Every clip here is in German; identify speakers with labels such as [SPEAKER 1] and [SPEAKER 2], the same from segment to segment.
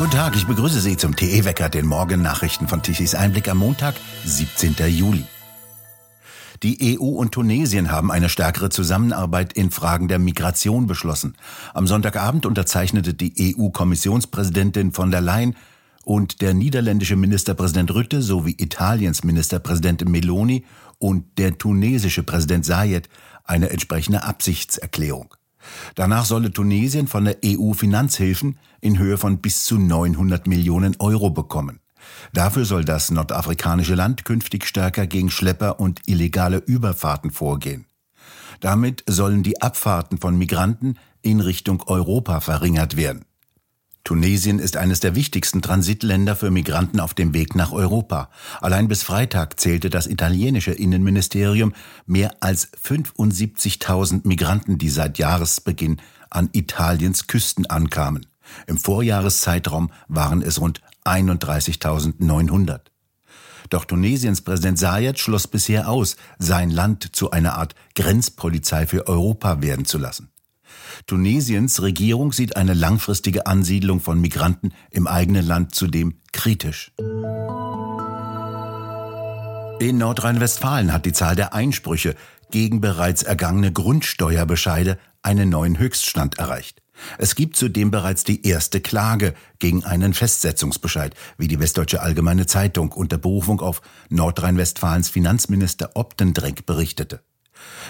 [SPEAKER 1] Guten Tag, ich begrüße Sie zum TE-Wecker, den Morgennachrichten von Tichys Einblick am Montag, 17. Juli. Die EU und Tunesien haben eine stärkere Zusammenarbeit in Fragen der Migration beschlossen. Am Sonntagabend unterzeichnete die EU-Kommissionspräsidentin von der Leyen und der niederländische Ministerpräsident Rütte sowie Italiens Ministerpräsidentin Meloni und der tunesische Präsident Sayed eine entsprechende Absichtserklärung. Danach solle Tunesien von der EU Finanzhilfen in Höhe von bis zu 900 Millionen Euro bekommen. Dafür soll das nordafrikanische Land künftig stärker gegen Schlepper und illegale Überfahrten vorgehen. Damit sollen die Abfahrten von Migranten in Richtung Europa verringert werden. Tunesien ist eines der wichtigsten Transitländer für Migranten auf dem Weg nach Europa. Allein bis Freitag zählte das italienische Innenministerium mehr als 75.000 Migranten, die seit Jahresbeginn an Italiens Küsten ankamen. Im Vorjahreszeitraum waren es rund 31.900. Doch Tunesiens Präsident Sayed schloss bisher aus, sein Land zu einer Art Grenzpolizei für Europa werden zu lassen. Tunesiens Regierung sieht eine langfristige Ansiedlung von Migranten im eigenen Land zudem kritisch. In Nordrhein-Westfalen hat die Zahl der Einsprüche gegen bereits ergangene Grundsteuerbescheide einen neuen Höchststand erreicht. Es gibt zudem bereits die erste Klage gegen einen Festsetzungsbescheid, wie die Westdeutsche Allgemeine Zeitung unter Berufung auf Nordrhein-Westfalens Finanzminister Optendreck berichtete.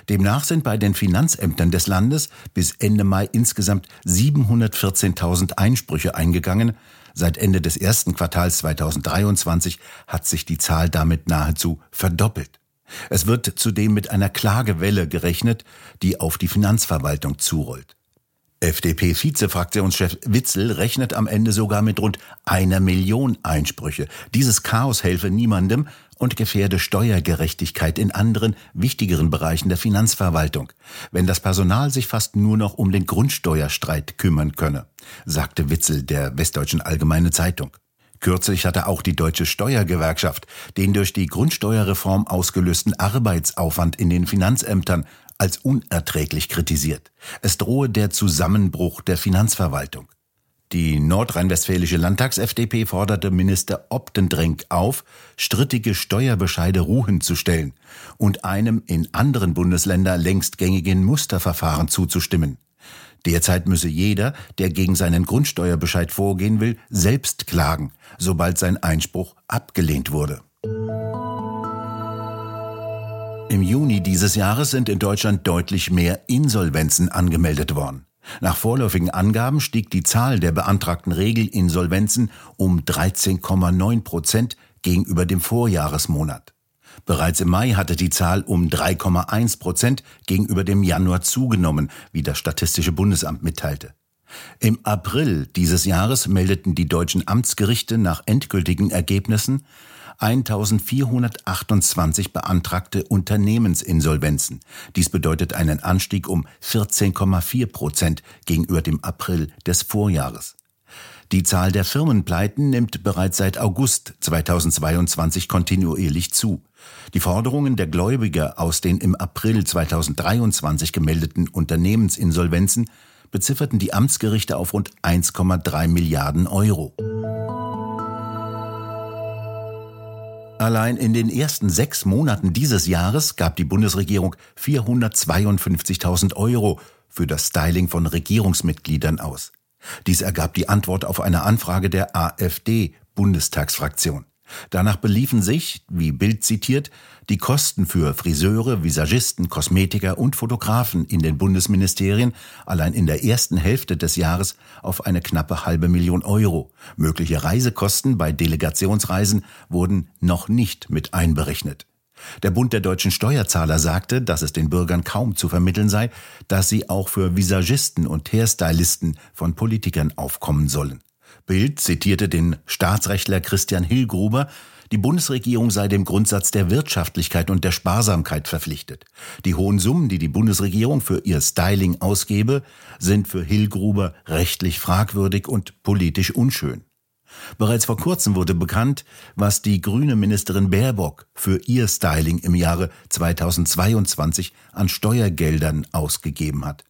[SPEAKER 1] Demnach sind bei den Finanzämtern des Landes bis Ende Mai insgesamt 714.000 Einsprüche eingegangen. Seit Ende des ersten Quartals 2023 hat sich die Zahl damit nahezu verdoppelt. Es wird zudem mit einer Klagewelle gerechnet, die auf die Finanzverwaltung zurollt. FDP-Vizefraktionschef Witzel rechnet am Ende sogar mit rund einer Million Einsprüche. Dieses Chaos helfe niemandem und gefährde Steuergerechtigkeit in anderen, wichtigeren Bereichen der Finanzverwaltung, wenn das Personal sich fast nur noch um den Grundsteuerstreit kümmern könne, sagte Witzel der Westdeutschen Allgemeine Zeitung. Kürzlich hatte auch die Deutsche Steuergewerkschaft den durch die Grundsteuerreform ausgelösten Arbeitsaufwand in den Finanzämtern als unerträglich kritisiert. Es drohe der Zusammenbruch der Finanzverwaltung. Die nordrhein-westfälische Landtags-FDP forderte Minister Optendrenk auf, strittige Steuerbescheide ruhen zu stellen und einem in anderen Bundesländern längst gängigen Musterverfahren zuzustimmen. Derzeit müsse jeder, der gegen seinen Grundsteuerbescheid vorgehen will, selbst klagen, sobald sein Einspruch abgelehnt wurde. Im Juni dieses Jahres sind in Deutschland deutlich mehr Insolvenzen angemeldet worden. Nach vorläufigen Angaben stieg die Zahl der beantragten Regelinsolvenzen um 13,9 Prozent gegenüber dem Vorjahresmonat. Bereits im Mai hatte die Zahl um 3,1 Prozent gegenüber dem Januar zugenommen, wie das Statistische Bundesamt mitteilte. Im April dieses Jahres meldeten die deutschen Amtsgerichte nach endgültigen Ergebnissen 1428 beantragte Unternehmensinsolvenzen. Dies bedeutet einen Anstieg um 14,4 Prozent gegenüber dem April des Vorjahres. Die Zahl der Firmenpleiten nimmt bereits seit August 2022 kontinuierlich zu. Die Forderungen der Gläubiger aus den im April 2023 gemeldeten Unternehmensinsolvenzen bezifferten die Amtsgerichte auf rund 1,3 Milliarden Euro. Allein in den ersten sechs Monaten dieses Jahres gab die Bundesregierung 452.000 Euro für das Styling von Regierungsmitgliedern aus. Dies ergab die Antwort auf eine Anfrage der AfD-Bundestagsfraktion. Danach beliefen sich, wie Bild zitiert, die Kosten für Friseure, Visagisten, Kosmetiker und Fotografen in den Bundesministerien allein in der ersten Hälfte des Jahres auf eine knappe halbe Million Euro. Mögliche Reisekosten bei Delegationsreisen wurden noch nicht mit einberechnet. Der Bund der deutschen Steuerzahler sagte, dass es den Bürgern kaum zu vermitteln sei, dass sie auch für Visagisten und Hairstylisten von Politikern aufkommen sollen. Bild zitierte den Staatsrechtler Christian Hillgruber, die Bundesregierung sei dem Grundsatz der Wirtschaftlichkeit und der Sparsamkeit verpflichtet. Die hohen Summen, die die Bundesregierung für ihr Styling ausgebe, sind für Hillgruber rechtlich fragwürdig und politisch unschön. Bereits vor kurzem wurde bekannt, was die grüne Ministerin Baerbock für ihr Styling im Jahre 2022 an Steuergeldern ausgegeben hat.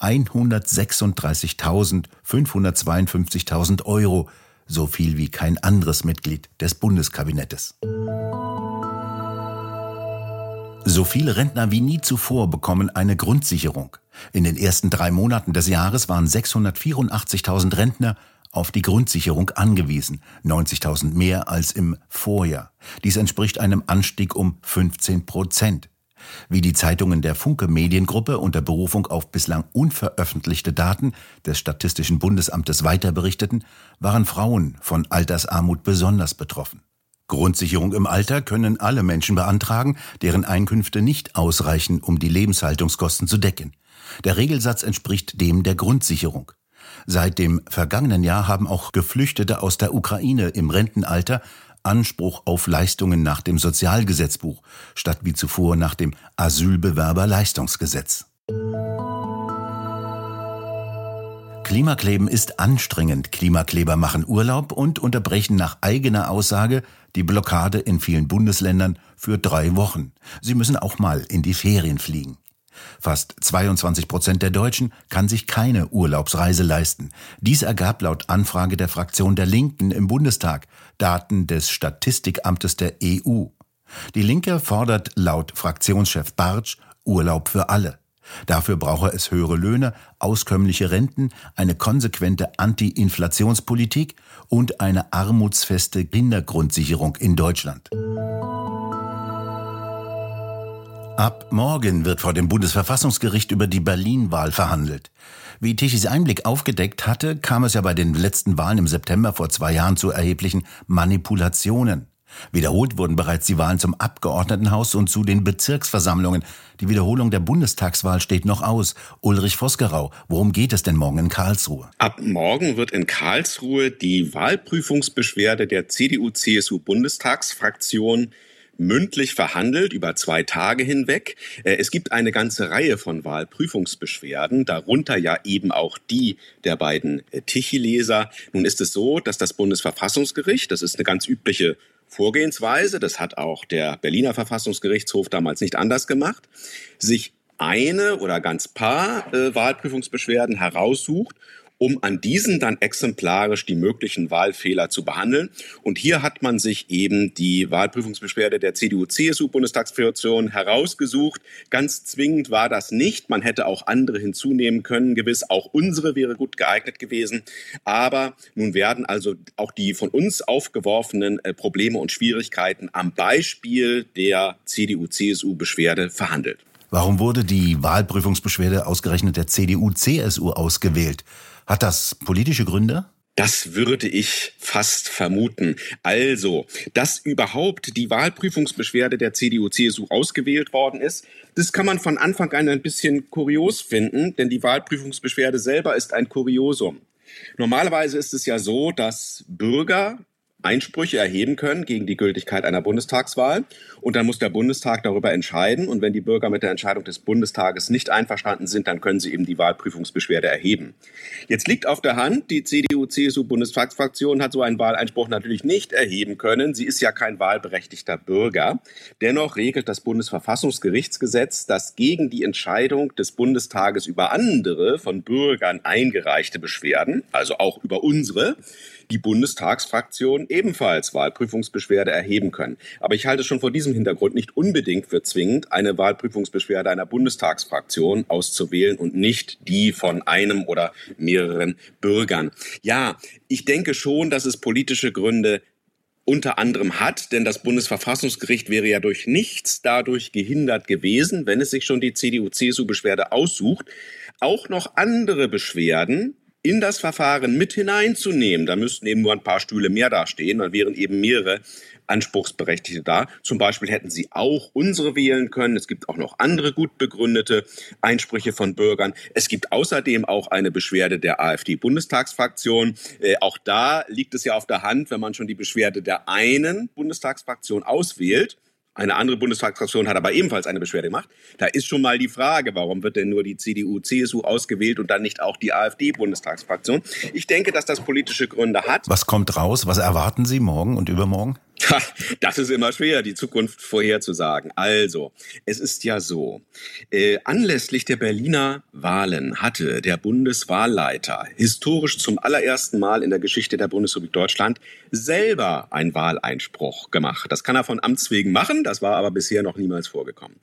[SPEAKER 1] 136.552.000 Euro so viel wie kein anderes Mitglied des Bundeskabinettes. So viele Rentner wie nie zuvor bekommen eine Grundsicherung. In den ersten drei Monaten des Jahres waren 684.000 Rentner auf die Grundsicherung angewiesen, 90.000 mehr als im Vorjahr. Dies entspricht einem Anstieg um 15 Prozent. Wie die Zeitungen der Funke Mediengruppe unter Berufung auf bislang unveröffentlichte Daten des Statistischen Bundesamtes weiter berichteten, waren Frauen von Altersarmut besonders betroffen. Grundsicherung im Alter können alle Menschen beantragen, deren Einkünfte nicht ausreichen, um die Lebenshaltungskosten zu decken. Der Regelsatz entspricht dem der Grundsicherung. Seit dem vergangenen Jahr haben auch Geflüchtete aus der Ukraine im Rentenalter Anspruch auf Leistungen nach dem Sozialgesetzbuch, statt wie zuvor nach dem Asylbewerberleistungsgesetz. Klimakleben ist anstrengend. Klimakleber machen Urlaub und unterbrechen nach eigener Aussage die Blockade in vielen Bundesländern für drei Wochen. Sie müssen auch mal in die Ferien fliegen. Fast 22 Prozent der Deutschen kann sich keine Urlaubsreise leisten. Dies ergab laut Anfrage der Fraktion der Linken im Bundestag Daten des Statistikamtes der EU. Die Linke fordert laut Fraktionschef Bartsch Urlaub für alle. Dafür brauche es höhere Löhne, auskömmliche Renten, eine konsequente Anti-Inflationspolitik und eine armutsfeste Kindergrundsicherung in Deutschland. Ab morgen wird vor dem Bundesverfassungsgericht über die Berlin-Wahl verhandelt. Wie Tichys Einblick aufgedeckt hatte, kam es ja bei den letzten Wahlen im September vor zwei Jahren zu erheblichen Manipulationen. Wiederholt wurden bereits die Wahlen zum Abgeordnetenhaus und zu den Bezirksversammlungen. Die Wiederholung der Bundestagswahl steht noch aus. Ulrich Vosgerau, worum geht es denn morgen in Karlsruhe?
[SPEAKER 2] Ab morgen wird in Karlsruhe die Wahlprüfungsbeschwerde der CDU-CSU-Bundestagsfraktion mündlich verhandelt über zwei Tage hinweg. Äh, es gibt eine ganze Reihe von Wahlprüfungsbeschwerden, darunter ja eben auch die der beiden äh, Tichy-Leser. Nun ist es so, dass das Bundesverfassungsgericht, das ist eine ganz übliche Vorgehensweise, das hat auch der Berliner Verfassungsgerichtshof damals nicht anders gemacht, sich eine oder ganz paar äh, Wahlprüfungsbeschwerden heraussucht um an diesen dann exemplarisch die möglichen Wahlfehler zu behandeln. Und hier hat man sich eben die Wahlprüfungsbeschwerde der CDU-CSU-Bundestagsfraktion herausgesucht. Ganz zwingend war das nicht. Man hätte auch andere hinzunehmen können. Gewiss, auch unsere wäre gut geeignet gewesen. Aber nun werden also auch die von uns aufgeworfenen äh, Probleme und Schwierigkeiten am Beispiel der CDU-CSU-Beschwerde verhandelt.
[SPEAKER 1] Warum wurde die Wahlprüfungsbeschwerde ausgerechnet der CDU-CSU ausgewählt? Hat das politische Gründe?
[SPEAKER 2] Das würde ich fast vermuten. Also, dass überhaupt die Wahlprüfungsbeschwerde der CDU-CSU ausgewählt worden ist, das kann man von Anfang an ein bisschen kurios finden, denn die Wahlprüfungsbeschwerde selber ist ein Kuriosum. Normalerweise ist es ja so, dass Bürger Einsprüche erheben können gegen die Gültigkeit einer Bundestagswahl. Und dann muss der Bundestag darüber entscheiden. Und wenn die Bürger mit der Entscheidung des Bundestages nicht einverstanden sind, dann können sie eben die Wahlprüfungsbeschwerde erheben. Jetzt liegt auf der Hand, die CDU-CSU-Bundestagsfraktion hat so einen Wahleinspruch natürlich nicht erheben können. Sie ist ja kein wahlberechtigter Bürger. Dennoch regelt das Bundesverfassungsgerichtsgesetz, dass gegen die Entscheidung des Bundestages über andere von Bürgern eingereichte Beschwerden, also auch über unsere, die Bundestagsfraktion ebenfalls Wahlprüfungsbeschwerde erheben können. Aber ich halte es schon vor diesem Hintergrund nicht unbedingt für zwingend, eine Wahlprüfungsbeschwerde einer Bundestagsfraktion auszuwählen und nicht die von einem oder mehreren Bürgern. Ja, ich denke schon, dass es politische Gründe unter anderem hat, denn das Bundesverfassungsgericht wäre ja durch nichts dadurch gehindert gewesen, wenn es sich schon die CDU-CSU-Beschwerde aussucht, auch noch andere Beschwerden in das Verfahren mit hineinzunehmen. Da müssten eben nur ein paar Stühle mehr dastehen, dann wären eben mehrere Anspruchsberechtigte da. Zum Beispiel hätten sie auch unsere wählen können. Es gibt auch noch andere gut begründete Einsprüche von Bürgern. Es gibt außerdem auch eine Beschwerde der AfD-Bundestagsfraktion. Äh, auch da liegt es ja auf der Hand, wenn man schon die Beschwerde der einen Bundestagsfraktion auswählt, eine andere Bundestagsfraktion hat aber ebenfalls eine Beschwerde gemacht. Da ist schon mal die Frage, warum wird denn nur die CDU, CSU ausgewählt und dann nicht auch die AfD-Bundestagsfraktion? Ich denke, dass das politische Gründe hat.
[SPEAKER 1] Was kommt raus? Was erwarten Sie morgen und übermorgen?
[SPEAKER 2] Das ist immer schwer, die Zukunft vorherzusagen. Also, es ist ja so, äh, anlässlich der Berliner Wahlen hatte der Bundeswahlleiter historisch zum allerersten Mal in der Geschichte der Bundesrepublik Deutschland selber einen Wahleinspruch gemacht. Das kann er von Amts wegen machen, das war aber bisher noch niemals vorgekommen.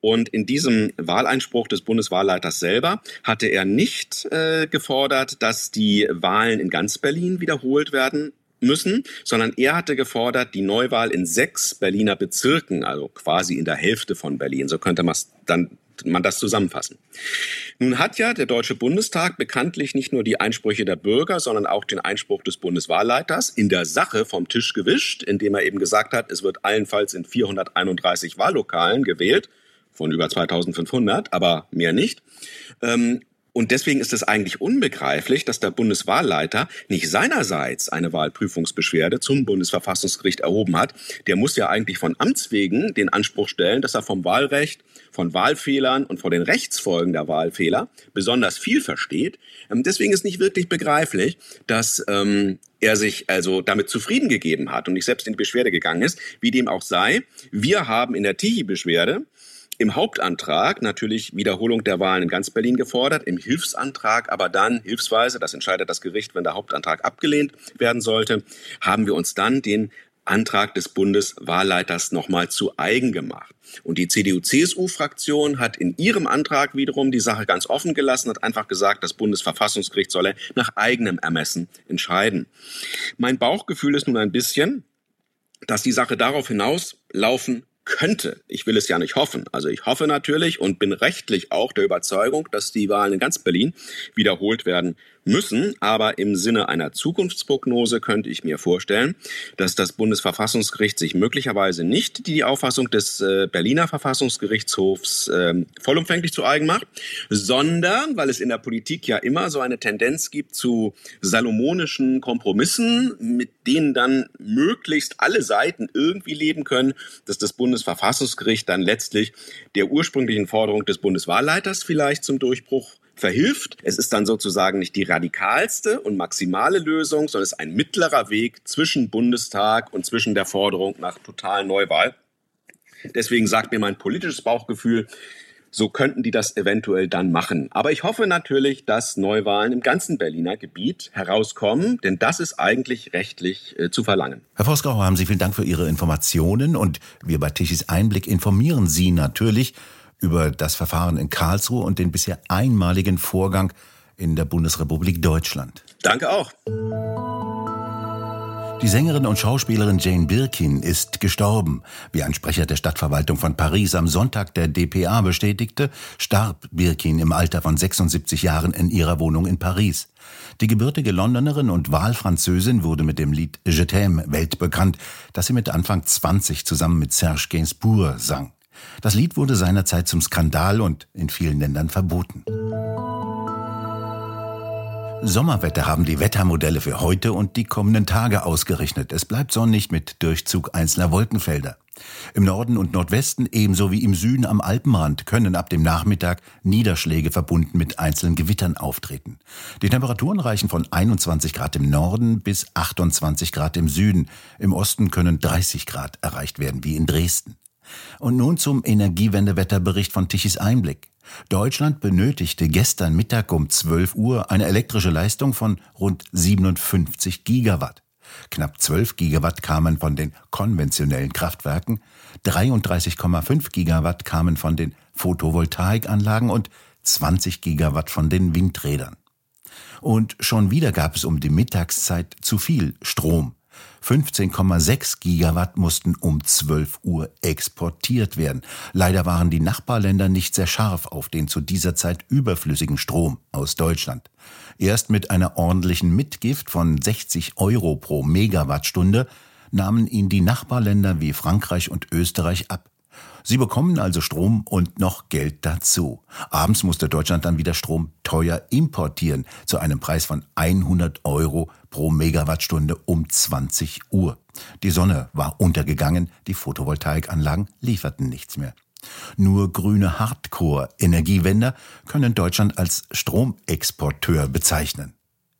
[SPEAKER 2] Und in diesem Wahleinspruch des Bundeswahlleiters selber hatte er nicht äh, gefordert, dass die Wahlen in ganz Berlin wiederholt werden müssen, sondern er hatte gefordert, die Neuwahl in sechs Berliner Bezirken, also quasi in der Hälfte von Berlin, so könnte man dann man das zusammenfassen. Nun hat ja der Deutsche Bundestag bekanntlich nicht nur die Einsprüche der Bürger, sondern auch den Einspruch des Bundeswahlleiters in der Sache vom Tisch gewischt, indem er eben gesagt hat, es wird allenfalls in 431 Wahllokalen gewählt, von über 2500, aber mehr nicht. Und deswegen ist es eigentlich unbegreiflich, dass der Bundeswahlleiter nicht seinerseits eine Wahlprüfungsbeschwerde zum Bundesverfassungsgericht erhoben hat. Der muss ja eigentlich von Amts wegen den Anspruch stellen, dass er vom Wahlrecht, von Wahlfehlern und von den Rechtsfolgen der Wahlfehler besonders viel versteht. Ähm, deswegen ist nicht wirklich begreiflich, dass ähm, er sich also damit zufrieden gegeben hat und nicht selbst in die Beschwerde gegangen ist. Wie dem auch sei, wir haben in der Tichy-Beschwerde im Hauptantrag natürlich Wiederholung der Wahlen in ganz Berlin gefordert, im Hilfsantrag aber dann hilfsweise, das entscheidet das Gericht, wenn der Hauptantrag abgelehnt werden sollte, haben wir uns dann den Antrag des Bundeswahlleiters nochmal zu eigen gemacht. Und die CDU-CSU-Fraktion hat in ihrem Antrag wiederum die Sache ganz offen gelassen, hat einfach gesagt, das Bundesverfassungsgericht solle nach eigenem Ermessen entscheiden. Mein Bauchgefühl ist nun ein bisschen, dass die Sache darauf hinauslaufen könnte, ich will es ja nicht hoffen, also ich hoffe natürlich und bin rechtlich auch der Überzeugung, dass die Wahlen in ganz Berlin wiederholt werden müssen. Aber im Sinne einer Zukunftsprognose könnte ich mir vorstellen, dass das Bundesverfassungsgericht sich möglicherweise nicht die Auffassung des äh, Berliner Verfassungsgerichtshofs äh, vollumfänglich zu eigen macht, sondern, weil es in der Politik ja immer so eine Tendenz gibt zu salomonischen Kompromissen, mit denen dann möglichst alle Seiten irgendwie leben können, dass das Bundesverfassungsgericht dann letztlich der ursprünglichen Forderung des Bundeswahlleiters vielleicht zum Durchbruch verhilft. Es ist dann sozusagen nicht die radikalste und maximale Lösung, sondern es ist ein mittlerer Weg zwischen Bundestag und zwischen der Forderung nach totalen Neuwahl. Deswegen sagt mir mein politisches Bauchgefühl, so könnten die das eventuell dann machen. Aber ich hoffe natürlich, dass Neuwahlen im ganzen Berliner Gebiet herauskommen, denn das ist eigentlich rechtlich äh, zu verlangen.
[SPEAKER 1] Herr Vosgrau, haben Sie vielen Dank für Ihre Informationen und wir bei Tichys Einblick informieren Sie natürlich über das Verfahren in Karlsruhe und den bisher einmaligen Vorgang in der Bundesrepublik Deutschland.
[SPEAKER 2] Danke auch.
[SPEAKER 1] Die Sängerin und Schauspielerin Jane Birkin ist gestorben. Wie ein Sprecher der Stadtverwaltung von Paris am Sonntag der DPA bestätigte, starb Birkin im Alter von 76 Jahren in ihrer Wohnung in Paris. Die gebürtige Londonerin und Wahlfranzösin wurde mit dem Lied Je t'aime weltbekannt, das sie mit Anfang 20 zusammen mit Serge Gainsbourg sang. Das Lied wurde seinerzeit zum Skandal und in vielen Ländern verboten. Sommerwetter haben die Wettermodelle für heute und die kommenden Tage ausgerechnet. Es bleibt sonnig mit Durchzug einzelner Wolkenfelder. Im Norden und Nordwesten ebenso wie im Süden am Alpenrand können ab dem Nachmittag Niederschläge verbunden mit einzelnen Gewittern auftreten. Die Temperaturen reichen von 21 Grad im Norden bis 28 Grad im Süden. Im Osten können 30 Grad erreicht werden, wie in Dresden. Und nun zum Energiewendewetterbericht von Tichys Einblick. Deutschland benötigte gestern Mittag um 12 Uhr eine elektrische Leistung von rund 57 Gigawatt. Knapp 12 Gigawatt kamen von den konventionellen Kraftwerken, 33,5 Gigawatt kamen von den Photovoltaikanlagen und 20 Gigawatt von den Windrädern. Und schon wieder gab es um die Mittagszeit zu viel Strom. 15,6 Gigawatt mussten um 12 Uhr exportiert werden. Leider waren die Nachbarländer nicht sehr scharf auf den zu dieser Zeit überflüssigen Strom aus Deutschland. Erst mit einer ordentlichen Mitgift von 60 Euro pro Megawattstunde nahmen ihn die Nachbarländer wie Frankreich und Österreich ab. Sie bekommen also Strom und noch Geld dazu. Abends musste Deutschland dann wieder Strom teuer importieren, zu einem Preis von 100 Euro pro Megawattstunde um 20 Uhr. Die Sonne war untergegangen, die Photovoltaikanlagen lieferten nichts mehr. Nur grüne Hardcore-Energiewender können Deutschland als Stromexporteur bezeichnen.